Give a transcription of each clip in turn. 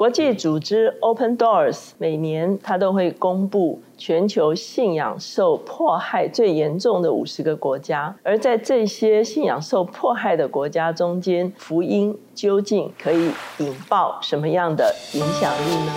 国际组织 Open Doors 每年它都会公布全球信仰受迫害最严重的五十个国家，而在这些信仰受迫害的国家中间，福音究竟可以引爆什么样的影响力呢？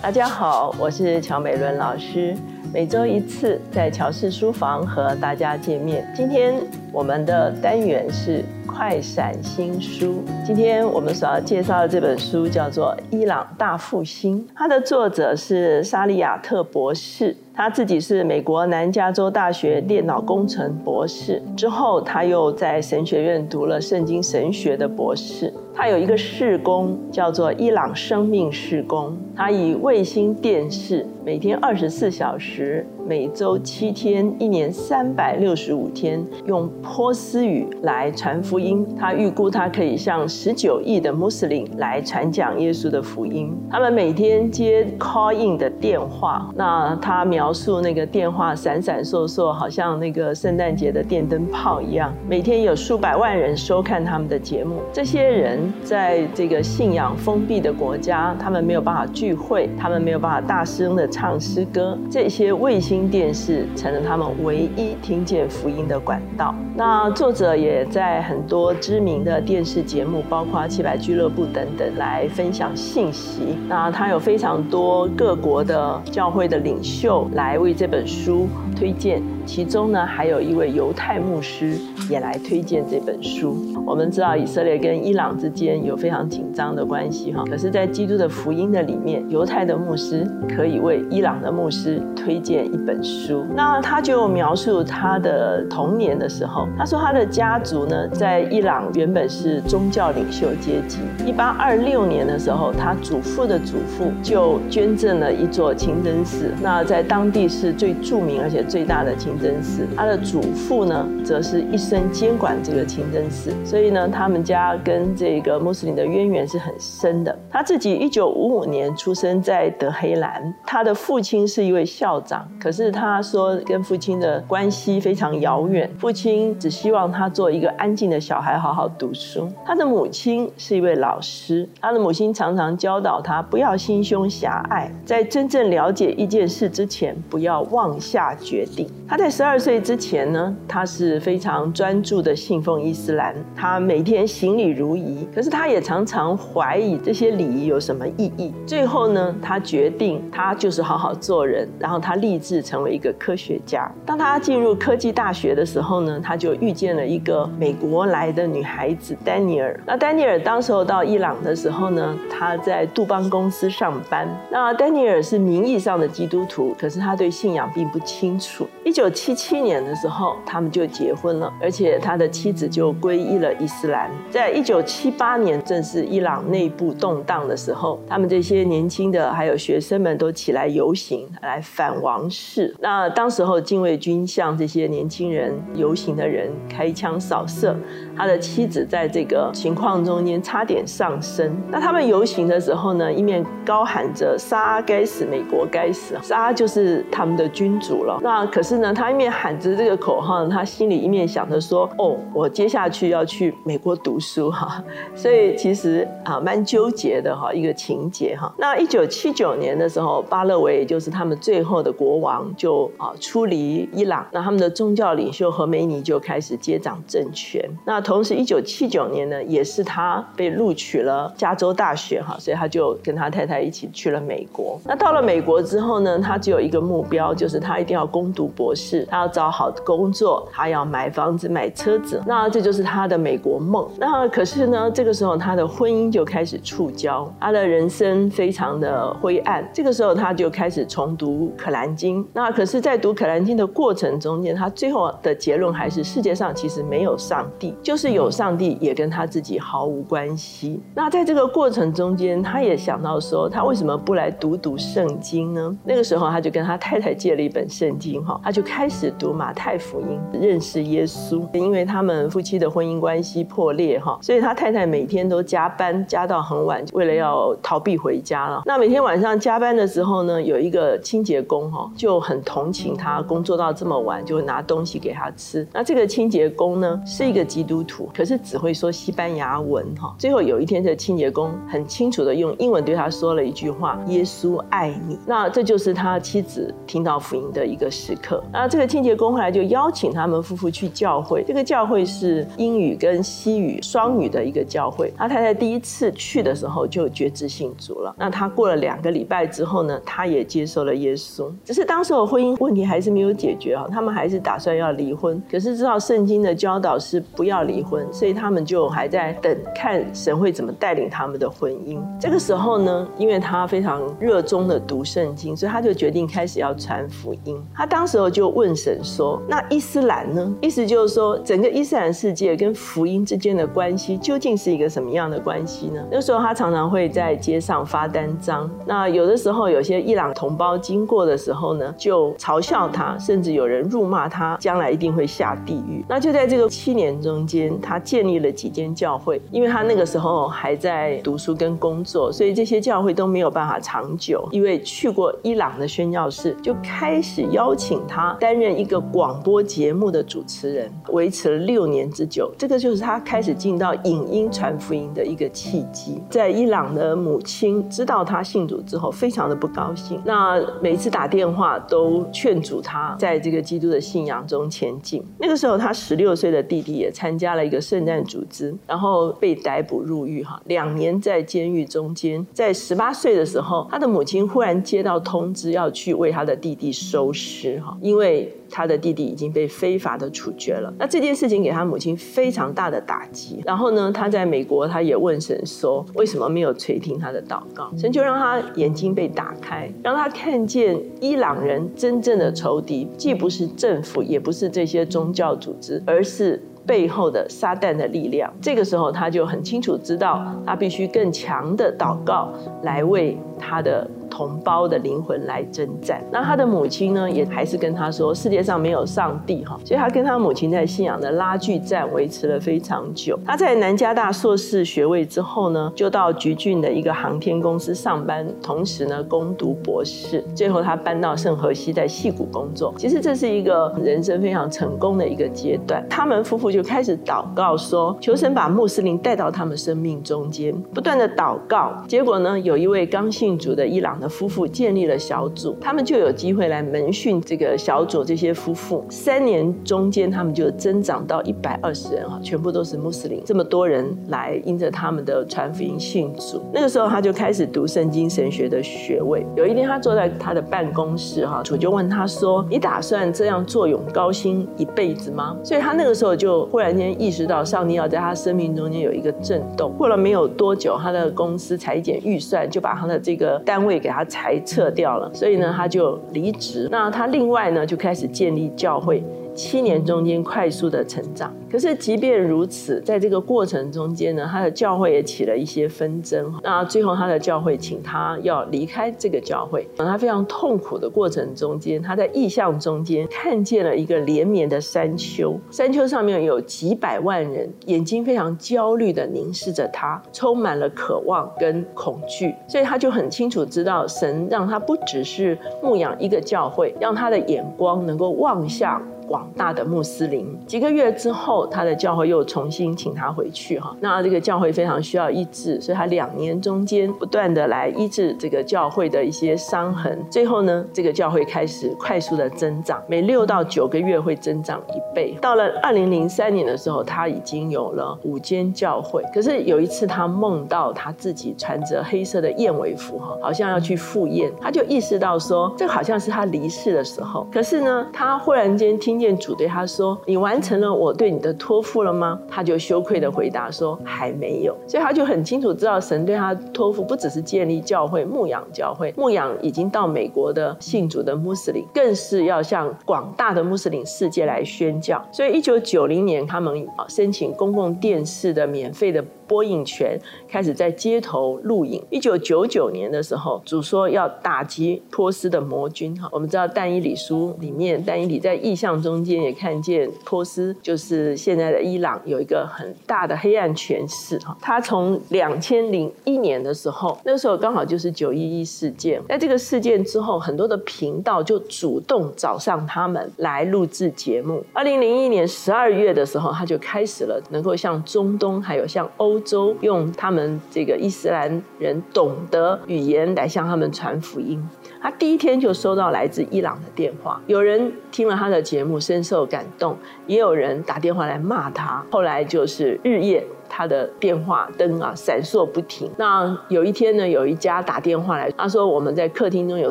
大家好，我是乔美伦老师。每周一次在乔氏书房和大家见面。今天我们的单元是快闪新书。今天我们所要介绍的这本书叫做《伊朗大复兴》，它的作者是沙利亚特博士，他自己是美国南加州大学电脑工程博士，之后他又在神学院读了圣经神学的博士。他有一个事工叫做伊朗生命事工，他以卫星电视每天二十四小时。每周七天，一年三百六十五天，用波斯语来传福音。他预估他可以向十九亿的穆斯林来传讲耶稣的福音。他们每天接 call in 的电话，那他描述那个电话闪闪烁烁，好像那个圣诞节的电灯泡一样。每天有数百万人收看他们的节目。这些人在这个信仰封闭的国家，他们没有办法聚会，他们没有办法大声的唱诗歌。这些卫星。电视成了他们唯一听见福音的管道。那作者也在很多知名的电视节目，包括七百俱乐部等等，来分享信息。那他有非常多各国的教会的领袖来为这本书推荐。其中呢，还有一位犹太牧师也来推荐这本书。我们知道以色列跟伊朗之间有非常紧张的关系哈，可是，在基督的福音的里面，犹太的牧师可以为伊朗的牧师推荐一本书。那他就描述他的童年的时候，他说他的家族呢，在伊朗原本是宗教领袖阶级。一八二六年的时候，他祖父的祖父就捐赠了一座清真寺，那在当地是最著名而且最大的清。真寺，他的祖父呢，则是一生监管这个清真寺，所以呢，他们家跟这个穆斯林的渊源是很深的。他自己一九五五年出生在德黑兰，他的父亲是一位校长，可是是他说跟父亲的关系非常遥远，父亲只希望他做一个安静的小孩，好好读书。他的母亲是一位老师，他的母亲常常教导他不要心胸狭隘，在真正了解一件事之前，不要妄下决定。他在十二岁之前呢，他是非常专注的信奉伊斯兰，他每天行礼如仪。可是他也常常怀疑这些礼仪有什么意义。最后呢，他决定他就是好好做人，然后他立志成为一个科学家。当他进入科技大学的时候呢，他就遇见了一个美国来的女孩子丹尼尔。那丹尼尔当时候到伊朗的时候呢，他在杜邦公司上班。那丹尼尔是名义上的基督徒，可是他对信仰并不清楚。一九七七年的时候，他们就结婚了，而且他的妻子就皈依了伊斯兰。在一九七八年，正是伊朗内部动荡的时候，他们这些年轻的还有学生们都起来游行，来反王室。是那当时候，禁卫军向这些年轻人游行的人开枪扫射，他的妻子在这个情况中间差点丧生。那他们游行的时候呢，一面高喊着“杀该死，美国该死”，杀就是他们的君主了。那可是呢，他。他一面喊着这个口号，他心里一面想着说：“哦，我接下去要去美国读书哈。”所以其实啊，蛮纠结的哈，一个情节哈。那一九七九年的时候，巴勒维也就是他们最后的国王就啊出离伊朗，那他们的宗教领袖和梅尼就开始接掌政权。那同时，一九七九年呢，也是他被录取了加州大学哈，所以他就跟他太太一起去了美国。那到了美国之后呢，他只有一个目标，就是他一定要攻读博士。他要找好的工作，他要买房子、买车子，那这就是他的美国梦。那可是呢，这个时候他的婚姻就开始触礁，他的人生非常的灰暗。这个时候他就开始重读《可兰经》。那可是，在读《可兰经》的过程中间，他最后的结论还是世界上其实没有上帝，就是有上帝也跟他自己毫无关系。那在这个过程中间，他也想到说，他为什么不来读读圣经呢？那个时候他就跟他太太借了一本圣经，哈，他就开。始读马太福音，认识耶稣。因为他们夫妻的婚姻关系破裂哈，所以他太太每天都加班加到很晚，为了要逃避回家了。那每天晚上加班的时候呢，有一个清洁工哈就很同情他，工作到这么晚就拿东西给他吃。那这个清洁工呢是一个基督徒，可是只会说西班牙文哈。最后有一天，这清洁工很清楚的用英文对他说了一句话：“耶稣爱你。”那这就是他妻子听到福音的一个时刻。那这个清洁工后来就邀请他们夫妇去教会，这个教会是英语跟西语双语的一个教会。那太太第一次去的时候就觉知信主了。那他过了两个礼拜之后呢，他也接受了耶稣。只是当时候婚姻问题还是没有解决啊，他们还是打算要离婚。可是知道圣经的教导是不要离婚，所以他们就还在等看神会怎么带领他们的婚姻。这个时候呢，因为他非常热衷的读圣经，所以他就决定开始要传福音。他当时候就问神说：“那伊斯兰呢？意思就是说，整个伊斯兰世界跟福音之间的关系究竟是一个什么样的关系呢？”那时候他常常会在街上发单张。那有的时候有些伊朗同胞经过的时候呢，就嘲笑他，甚至有人辱骂他，将来一定会下地狱。那就在这个七年中间，他建立了几间教会，因为他那个时候还在读书跟工作，所以这些教会都没有办法长久。一位去过伊朗的宣教士就开始邀请他担任一个广播节目的主持人，维持了六年之久。这个就是他开始进到影音传福音的一个契机。在伊朗的母亲知道他信主之后，非常的不高兴。那每次打电话都劝阻他在这个基督的信仰中前进。那个时候，他十六岁的弟弟也参加了一个圣战组织，然后被逮捕入狱哈，两年在监狱中间。在十八岁的时候，他的母亲忽然接到通知，要去为他的弟弟收尸哈，因为。他的弟弟已经被非法的处决了，那这件事情给他母亲非常大的打击。然后呢，他在美国，他也问神说，为什么没有垂听他的祷告？神就让他眼睛被打开，让他看见伊朗人真正的仇敌，既不是政府，也不是这些宗教组织，而是。背后的撒旦的力量，这个时候他就很清楚知道，他必须更强的祷告来为他的同胞的灵魂来征战。那他的母亲呢，也还是跟他说，世界上没有上帝哈，所以他跟他母亲在信仰的拉锯战维持了非常久。他在南加大硕士学位之后呢，就到橘郡的一个航天公司上班，同时呢攻读博士。最后他搬到圣荷西，在戏谷工作。其实这是一个人生非常成功的一个阶段。他们夫妇。就开始祷告说，求神把穆斯林带到他们生命中间，不断的祷告。结果呢，有一位刚信主的伊朗的夫妇建立了小组，他们就有机会来门训这个小组这些夫妇。三年中间，他们就增长到一百二十人哈，全部都是穆斯林。这么多人来因着他们的传福音信主，那个时候他就开始读圣经神学的学位。有一天，他坐在他的办公室哈，主就问他说：“你打算这样坐拥高薪一辈子吗？”所以他那个时候就。忽然间意识到上帝要在他生命中间有一个震动。过了没有多久，他的公司裁减预算，就把他的这个单位给他裁撤掉了。所以呢，他就离职。那他另外呢，就开始建立教会。七年中间快速的成长，可是即便如此，在这个过程中间呢，他的教会也起了一些纷争。那最后他的教会请他要离开这个教会。他非常痛苦的过程中间，他在意象中间看见了一个连绵的山丘，山丘上面有几百万人，眼睛非常焦虑的凝视着他，充满了渴望跟恐惧。所以他就很清楚知道，神让他不只是牧养一个教会，让他的眼光能够望向。广大的穆斯林，几个月之后，他的教会又重新请他回去哈。那这个教会非常需要医治，所以他两年中间不断的来医治这个教会的一些伤痕。最后呢，这个教会开始快速的增长，每六到九个月会增长一倍。到了二零零三年的时候，他已经有了五间教会。可是有一次，他梦到他自己穿着黑色的燕尾服哈，好像要去赴宴，他就意识到说，这好像是他离世的时候。可是呢，他忽然间听。见主对他说：“你完成了我对你的的托付了吗？”他就羞愧的回答说：“还没有。”所以他就很清楚知道神对他托付不只是建立教会、牧养教会、牧养已经到美国的信主的穆斯林，更是要向广大的穆斯林世界来宣教。所以一九九零年，他们啊申请公共电视的免费的。播映权开始在街头录影。一九九九年的时候，主说要打击波斯的魔军。哈，我们知道但以理书里面，但以理在意象中间也看见波斯，就是现在的伊朗有一个很大的黑暗权势哈。他从两千零一年的时候，那时候刚好就是九一一事件，在这个事件之后，很多的频道就主动找上他们来录制节目。二零零一年十二月的时候，他就开始了能够向中东还有向欧欧洲用他们这个伊斯兰人懂得语言来向他们传福音。他第一天就收到来自伊朗的电话，有人听了他的节目深受感动，也有人打电话来骂他。后来就是日夜。他的电话灯啊闪烁不停。那有一天呢，有一家打电话来，他说我们在客厅中有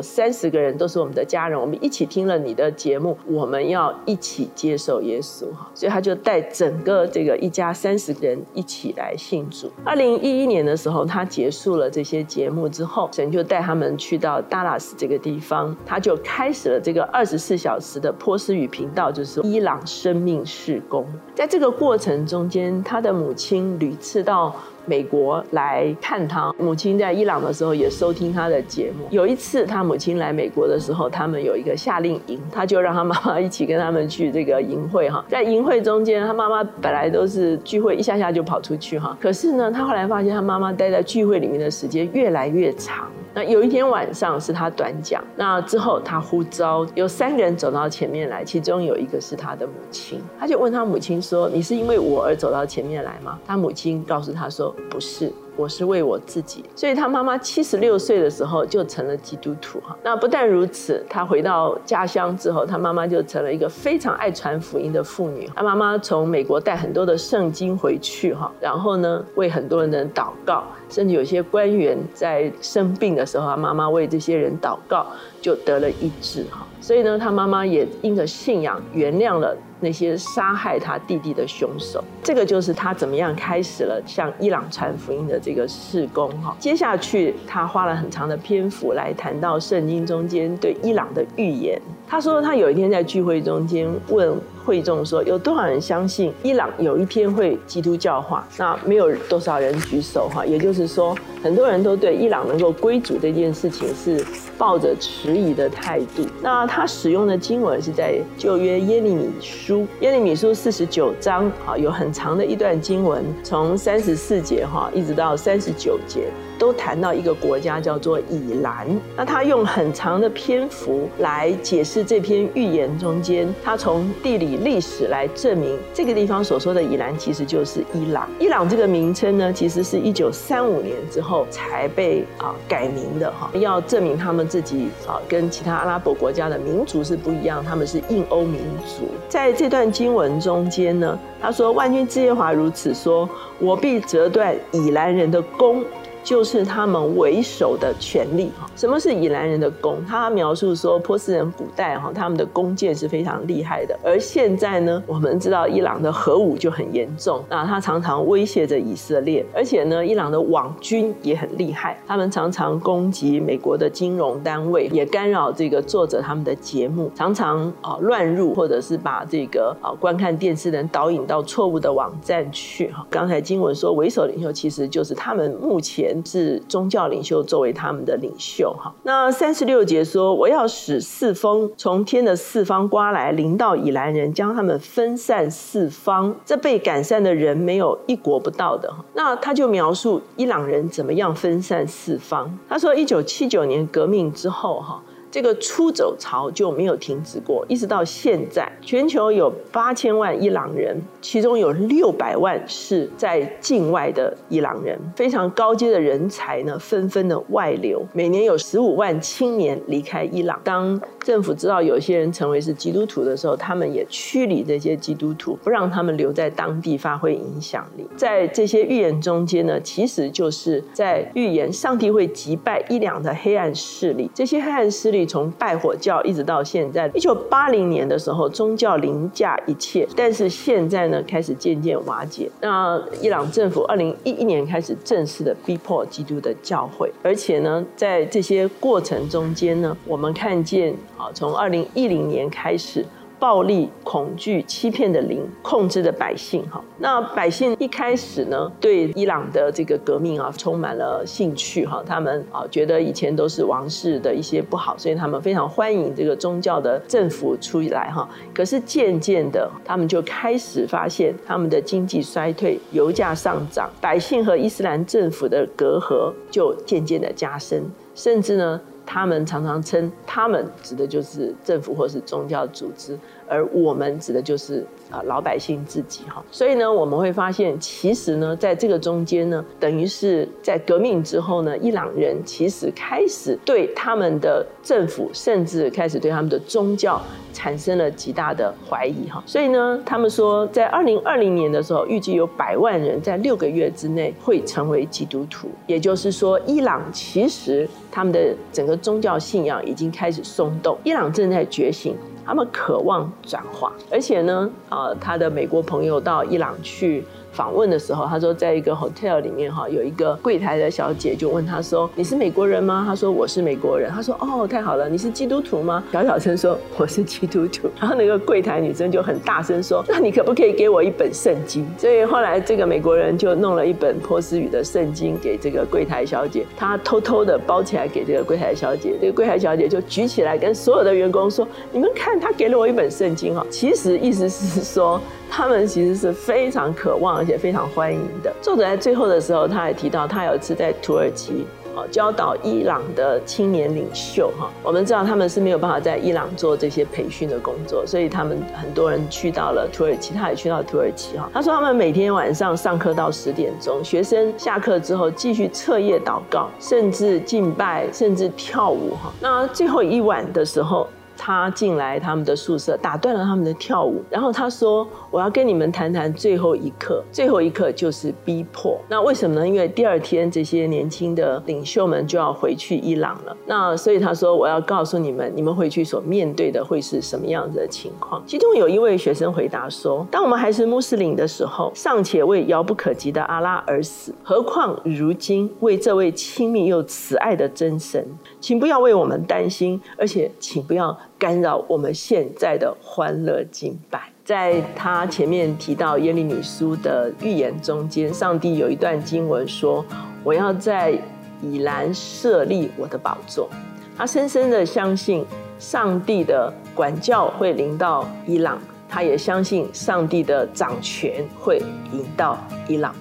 三十个人都是我们的家人，我们一起听了你的节目，我们要一起接受耶稣哈。所以他就带整个这个一家三十人一起来信主。二零一一年的时候，他结束了这些节目之后，神就带他们去到达拉斯这个地方，他就开始了这个二十四小时的波斯语频道，就是伊朗生命事工。在这个过程中间，他的母亲。屡次到美国来看他母亲，在伊朗的时候也收听他的节目。有一次，他母亲来美国的时候，他们有一个夏令营，他就让他妈妈一起跟他们去这个营会哈。在营会中间，他妈妈本来都是聚会，一下下就跑出去哈。可是呢，他后来发现他妈妈待在聚会里面的时间越来越长。那有一天晚上是他短讲，那之后他呼召有三个人走到前面来，其中有一个是他的母亲，他就问他母亲说：“你是因为我而走到前面来吗？”他母亲告诉他说：“不是。”我是为我自己，所以他妈妈七十六岁的时候就成了基督徒哈。那不但如此，他回到家乡之后，他妈妈就成了一个非常爱传福音的妇女。他妈妈从美国带很多的圣经回去哈，然后呢为很多人的祷告，甚至有些官员在生病的时候，他妈妈为这些人祷告，就得了医治哈。所以呢，他妈妈也因着信仰原谅了。那些杀害他弟弟的凶手，这个就是他怎么样开始了向伊朗传福音的这个事工哈。接下去他花了很长的篇幅来谈到圣经中间对伊朗的预言。他说他有一天在聚会中间问会众说，有多少人相信伊朗有一天会基督教化？那没有多少人举手哈。也就是说，很多人都对伊朗能够归主这件事情是抱着迟疑的态度。那他使用的经文是在旧约耶利米。书耶利米书四十九章啊，有很长的一段经文，从三十四节哈一直到三十九节。都谈到一个国家叫做以兰，那他用很长的篇幅来解释这篇预言中间，他从地理历史来证明这个地方所说的以兰其实就是伊朗。伊朗这个名称呢，其实是一九三五年之后才被啊改名的哈，要证明他们自己啊跟其他阿拉伯国家的民族是不一样，他们是印欧民族。在这段经文中间呢，他说万军之耶华如此说，我必折断以兰人的弓。就是他们为首的权力哈。什么是以兰人的弓？他描述说，波斯人古代哈，他们的弓箭是非常厉害的。而现在呢，我们知道伊朗的核武就很严重，那他常常威胁着以色列。而且呢，伊朗的网军也很厉害，他们常常攻击美国的金融单位，也干扰这个作者他们的节目，常常啊乱入，或者是把这个啊观看电视的人导引到错误的网站去哈。刚才经文说，为首领袖其实就是他们目前。是宗教领袖作为他们的领袖哈。那三十六节说，我要使四风从天的四方刮来，临到以兰人，将他们分散四方。这被赶散的人没有一国不到的。那他就描述伊朗人怎么样分散四方。他说，一九七九年革命之后哈。这个出走潮就没有停止过，一直到现在，全球有八千万伊朗人，其中有六百万是在境外的伊朗人，非常高阶的人才呢，纷纷的外流，每年有十五万青年离开伊朗。当政府知道有些人成为是基督徒的时候，他们也驱离这些基督徒，不让他们留在当地发挥影响力。在这些预言中间呢，其实就是在预言上帝会击败伊朗的黑暗势力，这些黑暗势力。从拜火教一直到现在，一九八零年的时候，宗教凌驾一切，但是现在呢，开始渐渐瓦解。那伊朗政府二零一一年开始正式的逼迫基督的教会，而且呢，在这些过程中间呢，我们看见啊，从二零一零年开始。暴力、恐惧、欺骗的灵控制的百姓哈。那百姓一开始呢，对伊朗的这个革命啊，充满了兴趣哈。他们啊，觉得以前都是王室的一些不好，所以他们非常欢迎这个宗教的政府出来哈。可是渐渐的，他们就开始发现他们的经济衰退，油价上涨，百姓和伊斯兰政府的隔阂就渐渐的加深，甚至呢。他们常常称他们指的就是政府或是宗教组织，而我们指的就是啊老百姓自己哈。所以呢，我们会发现，其实呢，在这个中间呢，等于是在革命之后呢，伊朗人其实开始对他们的政府，甚至开始对他们的宗教产生了极大的怀疑哈。所以呢，他们说，在二零二零年的时候，预计有百万人在六个月之内会成为基督徒，也就是说，伊朗其实。他们的整个宗教信仰已经开始松动，伊朗正在觉醒，他们渴望转化，而且呢，啊，他的美国朋友到伊朗去。访问的时候，他说在一个 hotel 里面哈，有一个柜台的小姐就问他说：“你是美国人吗？”他说：“我是美国人。”他说：“哦，太好了，你是基督徒吗？”小小声说：“我是基督徒。”然后那个柜台女生就很大声说：“那你可不可以给我一本圣经？”所以后来这个美国人就弄了一本波斯语的圣经给这个柜台小姐，他偷偷的包起来给这个柜台小姐，这个柜台小姐就举起来跟所有的员工说：“你们看，他给了我一本圣经哈。”其实意思是说。他们其实是非常渴望而且非常欢迎的。作者在最后的时候，他也提到，他有一次在土耳其教导伊朗的青年领袖哈。我们知道他们是没有办法在伊朗做这些培训的工作，所以他们很多人去到了土耳其，他也去到土耳其哈。他说他们每天晚上上课到十点钟，学生下课之后继续彻夜祷告，甚至敬拜，甚至跳舞哈。那最后一晚的时候。他进来他们的宿舍，打断了他们的跳舞，然后他说：“我要跟你们谈谈最后一刻，最后一刻就是逼迫。那为什么呢？因为第二天这些年轻的领袖们就要回去伊朗了。那所以他说：我要告诉你们，你们回去所面对的会是什么样子的情况。其中有一位学生回答说：当我们还是穆斯林的时候，尚且为遥不可及的阿拉而死，何况如今为这位亲密又慈爱的真神？请不要为我们担心，而且请不要。干扰我们现在的欢乐敬拜。在他前面提到耶利米书的预言中间，上帝有一段经文说：“我要在以兰设立我的宝座。”他深深的相信上帝的管教会临到伊朗，他也相信上帝的掌权会引到伊朗。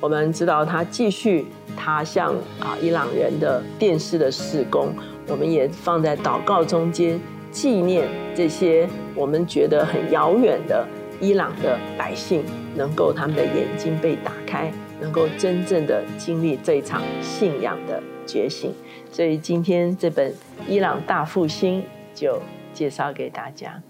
我们知道他继续他向啊伊朗人的电视的施工，我们也放在祷告中间。纪念这些我们觉得很遥远的伊朗的百姓，能够他们的眼睛被打开，能够真正的经历这场信仰的觉醒。所以今天这本《伊朗大复兴》就介绍给大家。